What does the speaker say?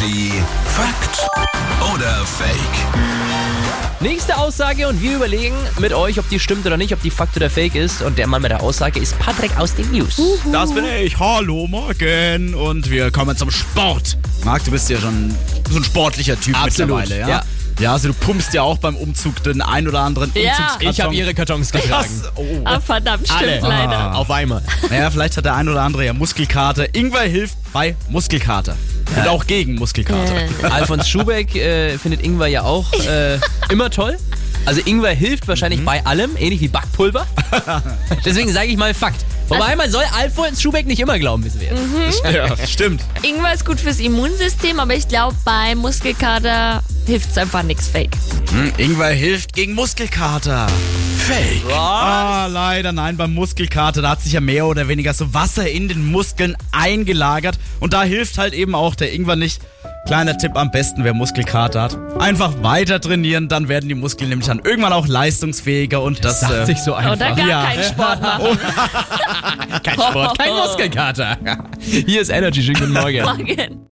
Energy Fakt oder Fake? Nächste Aussage und wir überlegen mit euch, ob die stimmt oder nicht, ob die Fakt oder Fake ist. Und der Mann mit der Aussage ist Patrick aus den News. Das bin ich. Hallo, morgen. Und wir kommen zum Sport. Marc, du bist ja schon so ein sportlicher Typ Absolut, mittlerweile, ja? ja. Ja, also du pumpst ja auch beim Umzug den ein oder anderen Ja. Umzugskarton. Ich habe ihre Kartons getragen. Oh. Ah, verdammt, stimmt Alle. leider. Auf einmal. Naja, vielleicht hat der ein oder andere ja Muskelkater. Ingwer hilft bei Muskelkater. Und auch gegen Muskelkater. Alfons Schubeck äh, findet Ingwer ja auch äh, immer toll. Also Ingwer hilft wahrscheinlich bei allem, ähnlich wie Backpulver. Deswegen sage ich mal Fakt. Wobei man soll Alfons Schubeck nicht immer glauben, wissen wir jetzt. Ja, stimmt. Ingwer ist gut fürs Immunsystem, aber ich glaube, bei Muskelkater hilft es einfach nichts Fake. Hm, Ingwer hilft gegen Muskelkater. Fake. Ah, leider nein, beim Muskelkater, da hat sich ja mehr oder weniger so Wasser in den Muskeln eingelagert. Und da hilft halt eben auch der Ingwer nicht. Kleiner Tipp am besten, wer Muskelkater hat. Einfach weiter trainieren, dann werden die Muskeln nämlich dann irgendwann auch leistungsfähiger und das, Sagt äh, sich so einfach. Oder gar Ja. keinen Sport machen. Kein Sport, kein Muskelkater. Hier ist Energy, schönen guten Morgen. Morgen.